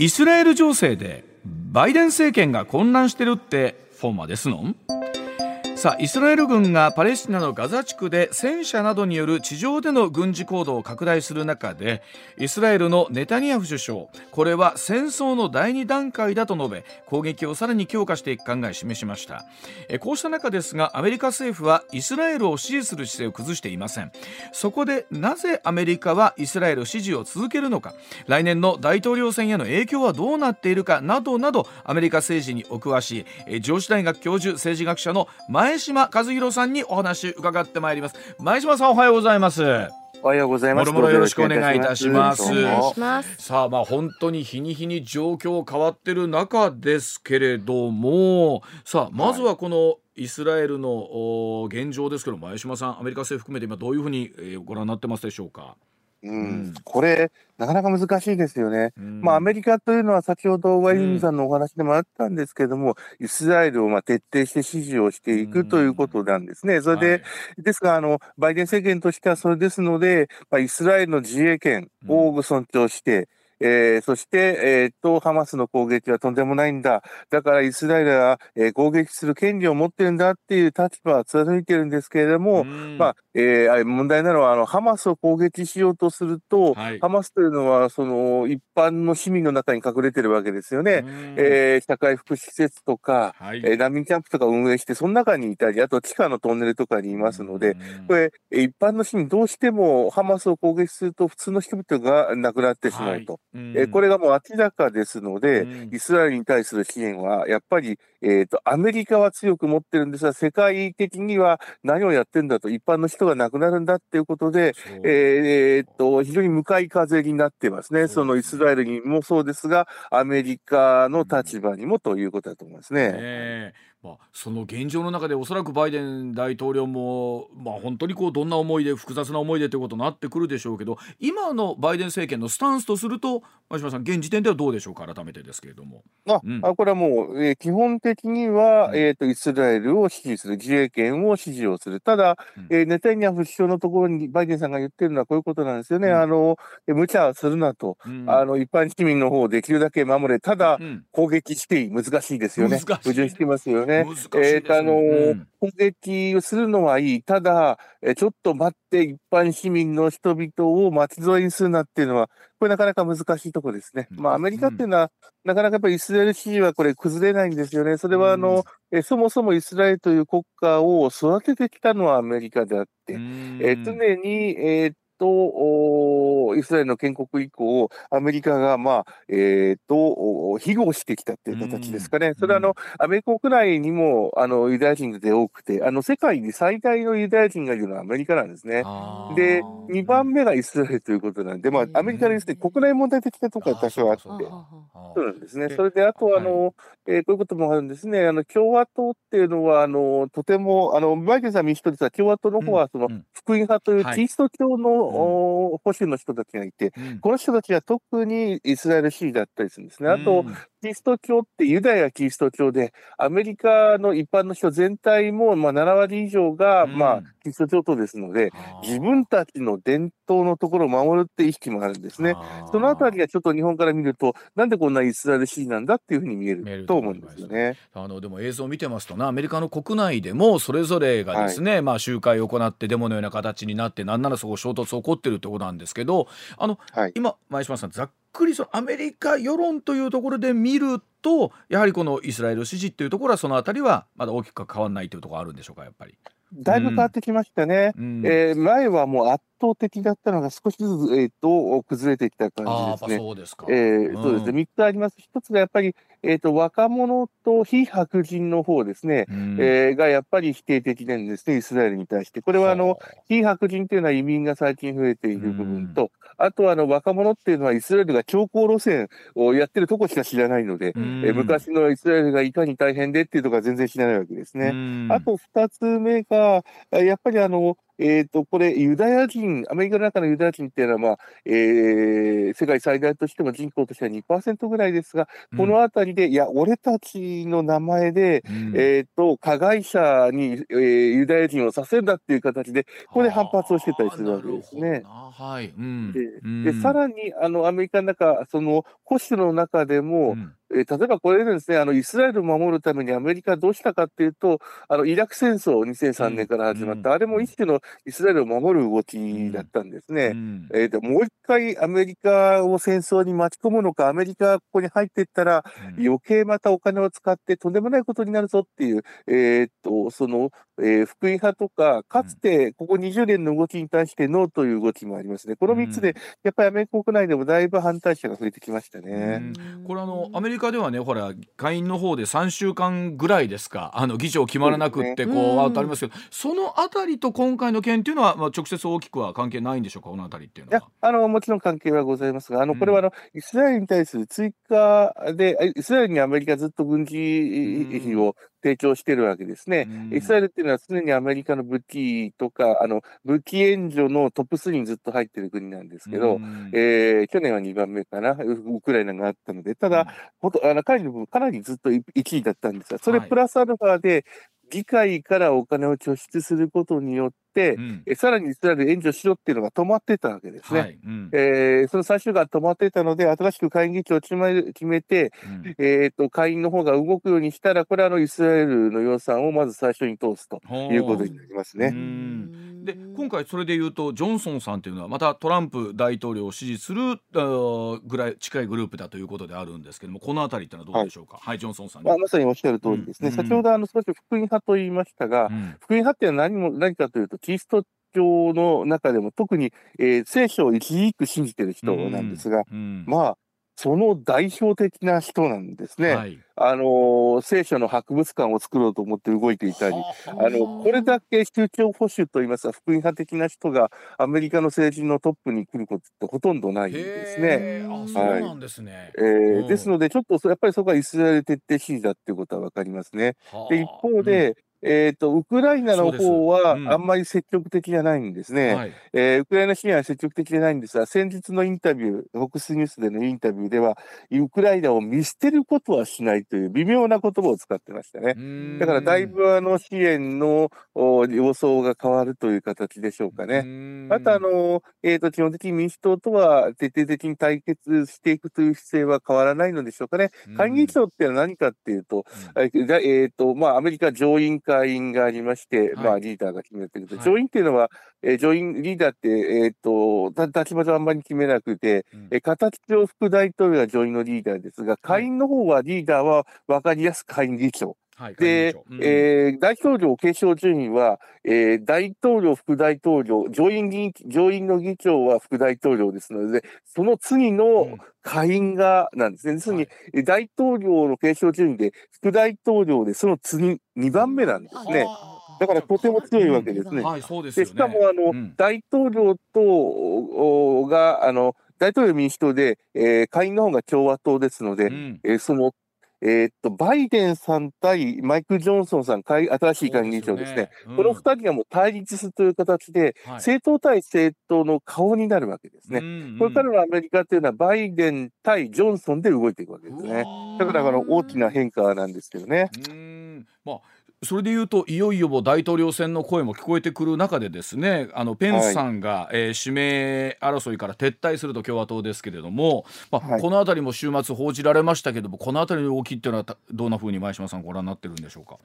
イスラエル情勢でバイデン政権が混乱してるってフォーマですのん？さあイスラエル軍がパレスチナのガザ地区で戦車などによる地上での軍事行動を拡大する中でイスラエルのネタニヤフ首相これは戦争の第2段階だと述べ攻撃をさらに強化していく考えを示しました。えこうした中ですがアメリカ政府はイスラエルを支持する姿勢を崩していません。そこでなぜアメリカはイスラエル支持を続けるのか来年の大統領選への影響はどうなっているかなどなどアメリカ政治にお詳しい上智大学教授政治学者の前前島和弘さんにお話伺ってまいります前島さんおはようございますおはようございます。もろもろよろしくお願いいたします。さあ、まあ本当に日に日に状況変わってる中ですけれども、さあまずはこのイスラエルの現状ですけど、前島さん、アメリカ政府含めて今どういうふうにご覧になってますでしょうか？うん、これ、なかなか難しいですよね。うん、まあ、アメリカというのは先ほどワインさんのお話でもあったんですけども、イスラエルをまあ徹底して支持をしていくということなんですね。それで、はい、ですが、あの、バイデン政権としてはそれですので、まあ、イスラエルの自衛権を尊重して、えー、そして、えー、と、ハマスの攻撃はとんでもないんだ。だからイスラエルは、えー、攻撃する権利を持ってるんだっていう立場は貫いてるんですけれども、まあ、えー、問題なのは、あの、ハマスを攻撃しようとすると、はい、ハマスというのは、その、一般の市民の中に隠れてるわけですよね。えー、社会福祉施設とか、はい、えー、難民キャンプとか運営して、その中にいたり、あと地下のトンネルとかにいますので、これ、一般の市民どうしてもハマスを攻撃すると、普通の人々が亡くなってしまうと。はいえー、これがもう明らかですので、イスラエルに対する支援は、やっぱり、えーと、アメリカは強く持ってるんですが、世界的には何をやってんだと、一般の人が亡くなるんだっていうことで、えー、と非常に向かい風になってますね、そのイスラエルにもそうですが、アメリカの立場にもということだと思いますね。え。ーまあ、その現状の中でおそらくバイデン大統領も、まあ、本当にこうどんな思いで複雑な思いでということになってくるでしょうけど今のバイデン政権のスタンスとすると前島さん現時点ではどうでしょうか？改めてですけれども。あ、うん、あこれはもう、えー、基本的には、うん、えーと、イスラエルを支持する自衛権を支持をする。ただ、うん、えー、ネタニヤフ首相のところにバイデンさんが言ってるのはこういうことなんですよね。あの無茶するなと、あの一般市民の方をできるだけ守れ。ただ、攻撃していい難しいですよね。矛盾してますよね。えーあの、うん、攻撃をするのはいい。ただ、えちょっと待って、一般市民の人々を巻き添えにするなっていうのは、これなかなか難しいところですね。まあ、アメリカっていうのは、なかなかやっぱりイスラエル支持はこれ崩れないんですよね。それはあの、えそもそもイスラエルという国家を育ててきたのはアメリカであって、え常に、えー、と、イスラエルの建国以降、アメリカが、まあ、えっ、ー、と、庇護してきたっていう形ですかね。それは、あの、アメリカ国内にも、あの、ユダヤ人で多くて、あの、世界に最大のユダヤ人がいるのはアメリカなんですね。で、2番目がイスラエルということなんで、まあ、アメリカですね、国内問題的なところは多少あって、そうなんですね。それで、あと、あの、はい、えー、こういうこともあるんですね。あの、共和党っていうのは、あの、とても、あの、バイデンさん民主党ですが、共和党の方は、その、福音派というキリスト教の、保守の人たちがいて、この人たちは特にイスラエル支持だったりするんですね。あと、キリスト教ってユダヤキリスト教で、アメリカの一般の人全体も、まあ、7割以上が、まあ、キリスト教徒ですので、自分たちの伝統のところを守るって意識もあるんですね。そのあたりがちょっと日本から見ると、なんでこんなイスラエル支持なんだっていうふうに見えると思うんですよね。あのでも映像を見てますとな、アメリカの国内でもそれぞれがですね、はい、まあ集会を行ってデモのような形になって、なんならそこ衝突起こってるってことなんですけど、あの、はい、今前島さんざっくりそのアメリカ世論というところで見るとやはりこのイスラエル支持っていうところはそのあたりはまだ大きく変わらないというところあるんでしょうかやっぱり。だいぶ変わってきましたね。うん、えー、前はもう圧倒的だったのが少しずつ、えーと、崩れてきた感じですね。そうですか。えー、そうですね。3つあります。1つがやっぱり、えーと、若者と非白人の方ですね、うん、えー、がやっぱり否定的なんですね、イスラエルに対して。これはあの非白人というのは移民が最近増えている部分と、あとはあの若者っていうのはイスラエルが強硬路線をやってるとこしか知らないので、うん、え昔のイスラエルがいかに大変でっていうとこは全然知らないわけですね。あと2つ目が、やっぱりあの、えっ、ー、と、これ、ユダヤ人、アメリカの中のユダヤ人っていうのは、まあ、えー、世界最大としても人口としては2%ぐらいですが、このあたりで、いや、俺たちの名前で、うん、えっ、ー、と、加害者に、えー、ユダヤ人をさせるんだっていう形で、ここで反発をしてたりするわけですね。はい。うん、でで、さらに、あの、アメリカの中、その、保守の中でも、うんえー、例えばこれでですね、あの、イスラエルを守るためにアメリカはどうしたかっていうと、あの、イラク戦争2003年から始まった、うん、あれも一種のイスラエルを守る動きだったんですね。うん、えー、でもう一回アメリカを戦争に巻き込むのか、アメリカがここに入っていったら、余計またお金を使ってとんでもないことになるぞっていう、えー、っと、その、えー、福音派とか、かつてここ20年の動きに対してノーという動きもありますね。この3つで、やっぱりアメリカ国内でもだいぶ反対者が増えてきましたね。これあの、アメリカではね、ほら、下院の方で3週間ぐらいですか、あの議長決まらなくって、こう、あありますけど、そのあたりと今回の件っていうのは、まあ、直接大きくは関係ないんでしょうか、このあたりっていうのは。いや、あの、もちろん関係はございますが、あの、これはあの、イスラエルに対する追加で、イスラエルにアメリカずっと軍事費を提供してるわけですね。イスラエルっていうのは常にアメリカの武器とか、あの、武器援助のトップ3にずっと入ってる国なんですけど、えー、去年は2番目かな、ウクライナがあったので、ただ、ほとあの彼の分かなりずっと1位だったんですが、それプラスアルファで、議会からお金を拠出することによって、うん、えさらにイスラエル援助しろっていうのが止まってたわけですね。はいうん、えー、その最終が止まってたので、新しく会議長を決めて、うん、えーと、会員の方が動くようにしたら、これはあのイスラエルの予算をまず最初に通すということになりますね。で今回、それでいうと、ジョンソンさんというのは、またトランプ大統領を支持するぐらい近いグループだということであるんですけれども、このあたりってのはどうでしょうか、はい、はい、ジョンソンさん、まあ、まさにおっしゃる通りですね、先ほどあの少し福音派と言いましたが、福音派って何も何かというと、キリスト教の中でも特に、えー、聖書を一字一句信じてる人なんですが、まあ、その代表的な人なんですね。はい、あの、聖書の博物館を作ろうと思って動いていたり、あの、これだけ宗教保守といいますか、福音派的な人がアメリカの政治のトップに来ることってほとんどないんですね。あ、そうなんですね。えー、ですので、ちょっとやっぱりそこはイスラエル徹底支持だっていうことはわかりますね。で、一方で、えっ、ー、と、ウクライナの方はあんまり積極的じゃないんですね。はい、えー、ウクライナ支援は積極的じゃないんですが、先日のインタビュー、フォックスニュースでのインタビューでは、ウクライナを見捨てることはしないという微妙な言葉を使ってましたね。だからだいぶあの支援の様相が変わるという形でしょうかね。またあの、えっ、ー、と、基本的に民主党とは徹底的に対決していくという姿勢は変わらないのでしょうかね。会議長ってのは何かっていうと、えっ、ー、と、まあ、アメリカ上院会員がありまして、はい、まあ、リーダーが決めてると、はい、上院っていうのは、えー、上院リーダーって、えっ、ー、と、立場上あんまり決めなくて、うん、えー、形上副大統領が上院のリーダーですが、下院の方はリーダーは分かりやすく下院議長。はい、で、う。ん、えー、大統領継承順位は、えー、大統領、副大統領、上院議上院の議長は副大統領ですので、その次の下院がなんですね。要するに、大統領の継承順位で、副大統領でその次、2番目なんですね。だからとても強いわけですね。はい、そうです、ね、しかも、あの、うん、大統領と、が、あの、大統領民主党で、えー、下院の方が共和党ですので、うん、えー、そのえー、っと、バイデンさん対マイク・ジョンソンさん、新しい会議長ですね。すねうん、この二人がもう対立するという形で、はい、政党対政党の顔になるわけですね。うんうん、これからのアメリカっていうのは、バイデン対ジョンソンで動いていくわけですね。だから、あの、大きな変化なんですけどね。うんまあそれでいうといよいよ大統領選の声も聞こえてくる中でですねあのペンスさんが、はい、えー、指名争いから撤退すると共和党ですけれども、まあ、はい、この辺りも週末報じられましたけどもこの辺りの動きっていうのはどんなふうに前島さんご覧になってるんでしょうか？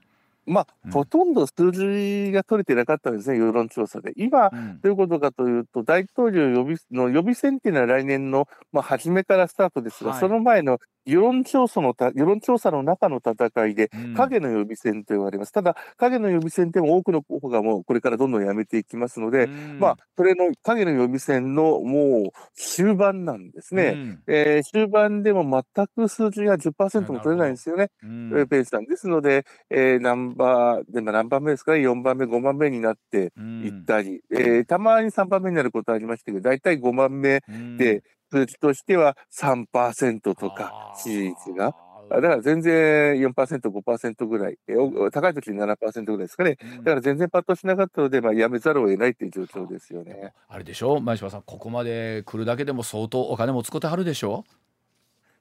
まあ、うん、ほとんど数字が取れてなかったんですね、世論調査で。今、うん、どういうことかというと、大統領予備の予備選っていうのは来年の、まあ、初めからスタートですが、はい、その前の世論調査のた、世論調査の中の戦いで、影の予備選と言われます。ただ、影の予備選でも多くの候補がもうこれからどんどんやめていきますので、まあ、それの影の予備選のもう終盤なんですね。うん、えー、終盤でも全く数字が10%も取れないんですよね。うん、ペースさん。ですので、えー、ナンバー、でも何番目ですかね、4番目、5番目になっていったり、うん、えー、たまに3番目になることありましたけど、大体5番目で、数値としては3%とか、支持率が。だから全然4%、5%ぐらい、高い時に7%ぐらいですかね。うんだから全然パッとしなかったので、まあ、やめざるを得ないっていう状況ですよね。あれでしょ？前島さんここまで来るだけでも相当お金も使ってはるでしょ？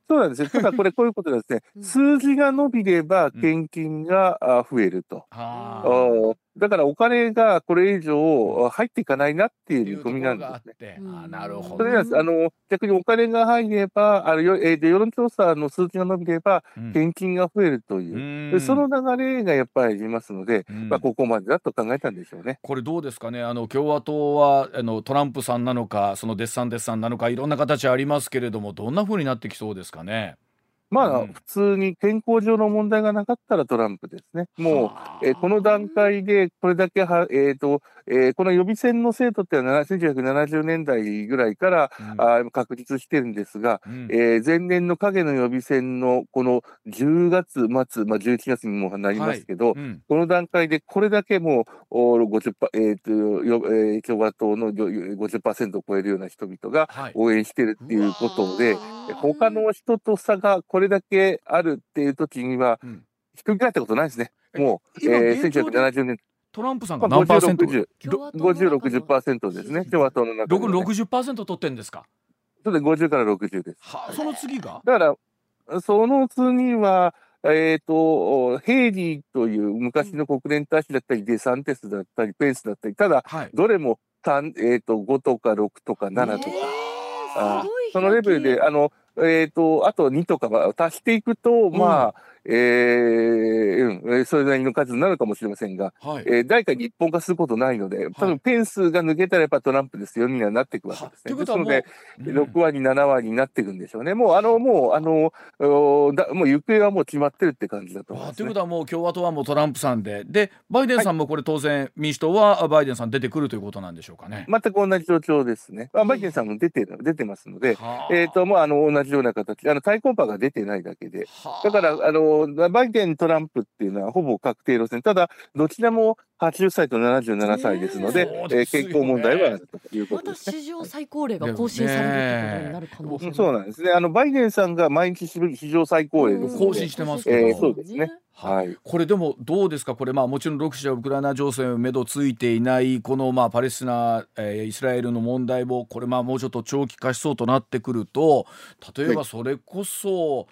そうなんですよ。ただこれこういうことですね う。ん数字が伸びればうん献金があ増えると。はあおだからお金がこれ以上入っていかないなっていう見込みなんですね。があなるほど。それであの逆にお金が入れば、あのよえ世論調査の数字が伸びれば、うん。献金が増えるという、うん。でその流れがやっぱりありますので、うん。まあ、ここまでだと考えたんでしょうね。これどうですかね？あの共和党はあのトランプさんなのかそのデッサンデッサンなのかいろんな形ありますけれどもどんな風になってきそうですかね？まあ、うん普通に健康上の問題がなかったらトランプですね。もう、はあえーこの段階でこれだけは、えーとえーこの予備選の制度っていうのは1970年代ぐらいから、うん。確立してるんですが、うん。えー前年の影の予備選のこの10月末、まあ、11月にもなりますけど、うん。この段階でこれだけもうお50%、えーとよえー共和党のよ50%を超えるような人々がはい。応援してるっていうことでう、わー。他の人と差がこれだけあるっていう時にはうん、ひっくり返ったことないですね。もう、今えー、現状で？1970年、トランプさんまあ、が何パーセント、50、共和党の？中50、の60%ですね。共和党の中で、六ね。60%取ってんですか？それで50から60です。はあその次が？だから、その次は、えっ、と、ヘイリーという昔の国連大使だったり、デサンテスだったり、ペンスだったり、ただ、はい。どれも3、えっ、と、5とか6とか7とか、えーそのレベルで、あの、えっ、と、あと2とかは足していくと、まあ、えーうん、えーそれなりの数になるかもしれませんが、はい。えー、誰かに一本化することないので、多分ペンスが抜けたらやっぱトランプですよにはなっていくわけはですね。ということはもうですので、うん6割、7割になっていくんでしょうね。もう、あの、もう、あの、おだもう行方はもう決まってるって感じだと思います、ねあというこ。とはもう共和党はもうトランプさんででバイデンさんもこれ当然民主党はバイデンさん出てくるということなんでしょうかね。全く同じ状況ですね。まあ、バイデンさんも出てる、出てますので、はあえっ、と、もう、あの、同じような形、あの、対抗馬が出てないだけで、はあだから、あの、バイデン、トランプっていうのはほぼ確定路線。ただ、どちらも80歳と77歳ですので、ねええーね健康問題はあるというこまたとですね。史上最高齢が更新されるってことになる可能性もそうなんですね。あの、バイデンさんが毎日史上最高齢。更新してますけどえーそうですね。ははい。これでもどうですか？これまあもちろんロシアウクライナ情勢めどついていないこのまあパレスチナ、えーイスラエルの問題もこれまあもうちょっと長期化しそうとなってくると例えばそれこそ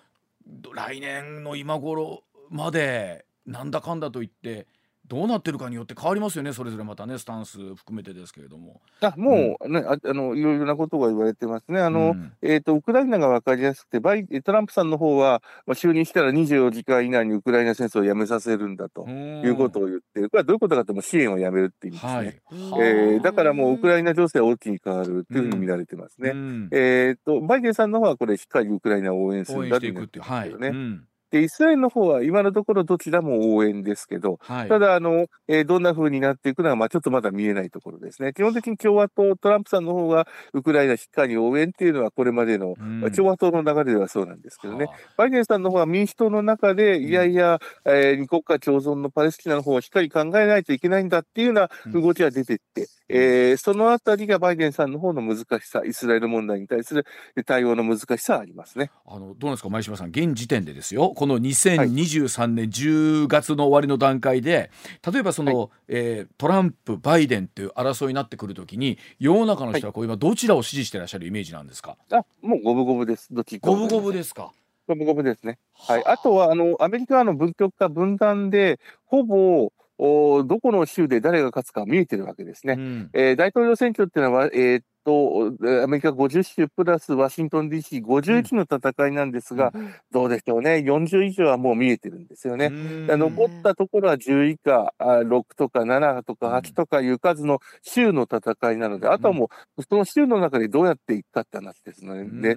来年の今頃までなんだかんだと言ってどうなってるかによって変わりますよねそれぞれまたねスタンス含めてですけれども。あ、もうね、ああの、いろいろなことが言われてますね。あの、うんえっ、と、ウクライナが分かりやすくて、バイトランプさんの方は、まあ、就任したら24時間以内にウクライナ戦争をやめさせるんだということを言ってる。これはどういうことかというと、支援をやめるって意味ですね。はい。えーだからもうウクライナ情勢は大きに変わるというふうに見られてますね。うんえっ、と、バイデンさんの方はこれしっかりウクライナを応援するんだというくっていうはい。よね。うんで、イスラエルの方は今のところどちらも応援ですけど、はい。ただ、あの、えーどんな風になっていくのは、まあ、ちょっとまだ見えないところですね。基本的に共和党、トランプさんの方が、ウクライナしっかり応援っていうのは、これまでの、うん共和党の流れではそうなんですけどね。はあバイデンさんの方は民主党の中で、んいやいや、えー二国家共存のパレスチナの方をしっかり考えないといけないんだっていうようなうん動きが出てって、えーそのあたりがバイデンさんの方の難しさ、イスラエル問題に対する対応の難しさはありますね。あのどうなんですか前島さん現時点でですよこの2023年10月の終わりの段階で例えばその、えートランプバイデンっていう争いになってくるときに世の中の人はこう今どちらを支持してらっしゃるイメージなんですか、あ、もう五分五分です。どっちか五分五分ですか？五分五分ですね。はい、あとはあのアメリカはあの分極化、分断で、ほぼおどこの州で誰が勝つか見えてるわけですね。うん。えー大統領選挙っていうのは、えーっと、アメリカ50州プラスワシントン DC51 の戦いなんですが、うんどうでしょうね、40以上はもう見えてるんですよね。残ったところは10以下、あ6とか7とか8とかいう数の州の戦いなので、あとはもう、その州の中でどうやっていくかって話ですので、え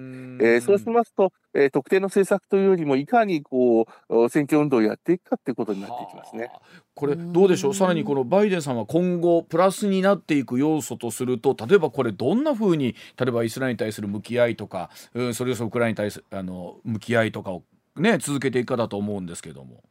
ーそうしますと、えー特定の政策というよりも、いかにこうお選挙運動をやっていくかっていうことになっていきますね。はあこれどうでしょう？うんさらにこのバイデンさんは今後プラスになっていく要素とすると例えばこれどんなふうに例えばイスラエルに対する向き合いとか、うん、それこそウクライナに対するあの向き合いとかをね続けていくかだと思うんですけども。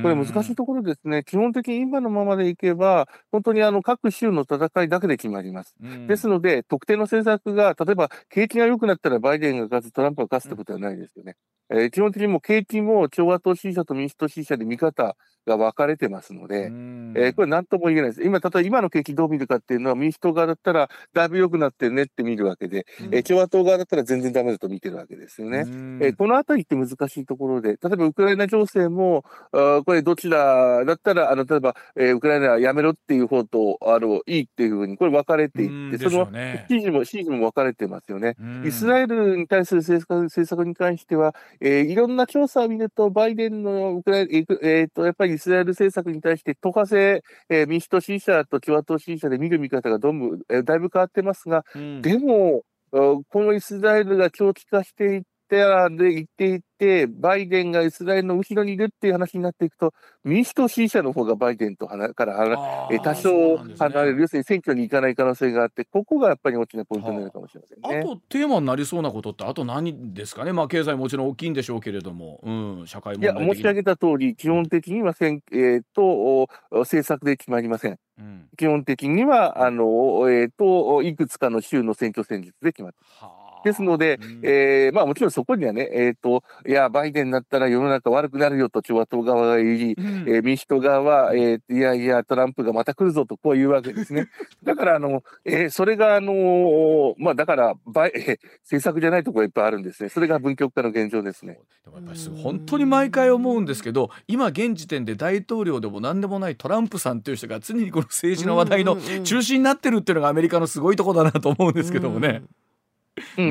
これ難しいところですね。基本的に今のままでいけば、本当にあの各州の戦いだけで決まります。ですので、特定の政策が、例えば景気が良くなったらバイデンが勝つ、トランプが勝つってことはないですよね。えー、基本的にも景気も共和党支持者と民主党支持者で見方が分かれてますので、えー、これ何とも言えないです。今、例えば今の景気どう見るかっていうのは民主党側だったらだいぶ良くなってるねって見るわけで、うん、えー、共和党側だったら全然ダメだと見てるわけですよね。えー、このあたりって難しいところで、例えばウクライナ情勢も、あこれどちらだったら、あの、例えば、えー、ウクライナはやめろっていう方と、あの、いいっていうふうに、これ分かれていって、その支持も、支持も分かれてますよね。イスラエルに対する政策政策に関しては、えー、いろんな調査を見ると、バイデンのウクライナ、えー、えー、と、やっぱりイスラエル政策に対して、党派制、えー、民主党支持者と共和党支持者で見る見方がどんどん、えー、だいぶ変わってますが、うん、でも、このイスラエルが長期化していってで言っていて、バイデンがイスラエルの後ろにいるっていう話になっていくと、民主党支持者の方がバイデンとからえ多少離れる、ね、要するに選挙に行かない可能性があって、ここがやっぱり大きなポイントになるかもしれませんね。あとテーマになりそうなことって、あと何ですかね、まあ、経済もちろん大きいんでしょうけれども、うん、社会問題いや、申し上げた通り、基本的にはせん、えー、と政策で決まりません。うん、基本的にはあの、えーと、いくつかの州の選挙戦術で決まってます。ですので、うん、えー、まあもちろんそこにはね、えっ、ー、と、いや、バイデンになったら世の中悪くなるよと共和党側が言い、うん、えー、民主党側は、えー、いやいや、トランプがまた来るぞとこういうわけですね。だから、あの、えー、それが、あのー、まあだから、バイ、えー、政策じゃないところがいっぱいあるんですね。それが分極化の現状ですね。でもやっぱり本当に毎回思うんですけど、今現時点で大統領でも何でもないトランプさんという人が常にこの政治の話題の中心になってるっていうのがアメリカのすごいところだなと思うんですけどもね。うんうん、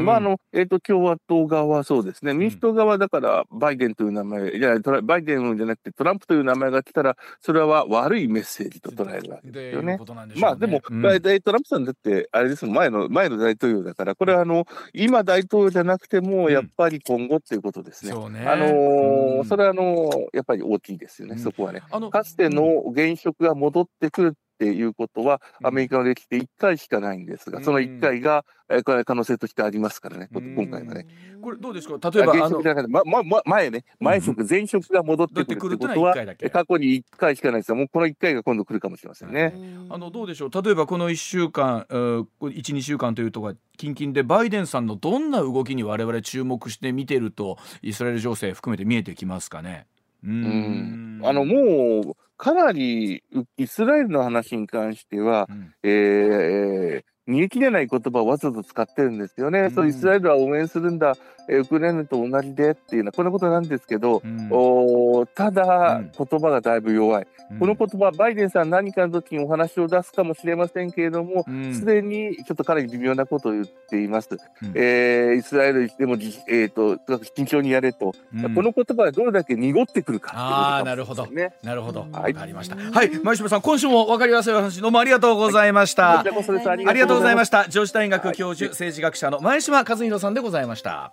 まあ、あの、えっ、ー、と、共和党側はそうですね。民主党側だから、バイデンという名前、いや、バイデンじゃなくてトランプという名前が来たら、それは悪いメッセージと捉えるわけですよね。ね。まあ、でも、うん、トランプさんだって、あれです前の、前の大統領だから、これはあの、今大統領じゃなくても、やっぱり今後っていうことですね。うん、ね。あのー、それはあのやっぱり大きいですよね、そこはね。かつての現職が戻ってくるっていうことは、アメリカの歴史で1回しかないんですが、その1回が、えー、これ可能性としてありますからね、今回はね。これどうですか？例えば、現職じゃなくて、ままま、前ね、前職、前職が戻ってくるってことは、過去に1回しかないですが、もうこの1回が今度来るかもしれませんね。あのどうでしょう？例えばこの1週間、1、2週間というところ近々でバイデンさんのどんな動きに我々注目して見てるとイスラエル情勢含めて見えてきますかね？うん。あのもうかなりイスラエルの話に関しては、うん、えー、逃げ切れない言葉をわざと使ってるんですよね。うん、そうイスラエルは応援するんだ、えウクライナと同じでっていうのはこんなことなんですけど、うん、おただ、言葉がだいぶ弱い、うん、この言葉バイデンさん何かの時にお話を出すかもしれませんけれどもすで、にちょっとかなり微妙なことを言っています。うん、えー、イスラエルでも、えーと、と慎重にやれと、この言葉がどれだけ濁ってくるか、ね、あなるほど。なるほど、はい、かりました。はい。前島さん今週も分かりやすい話どうもありがとうございました、はい、ありがとうございました上智大学教授政治学者の前島和弘さんでございました。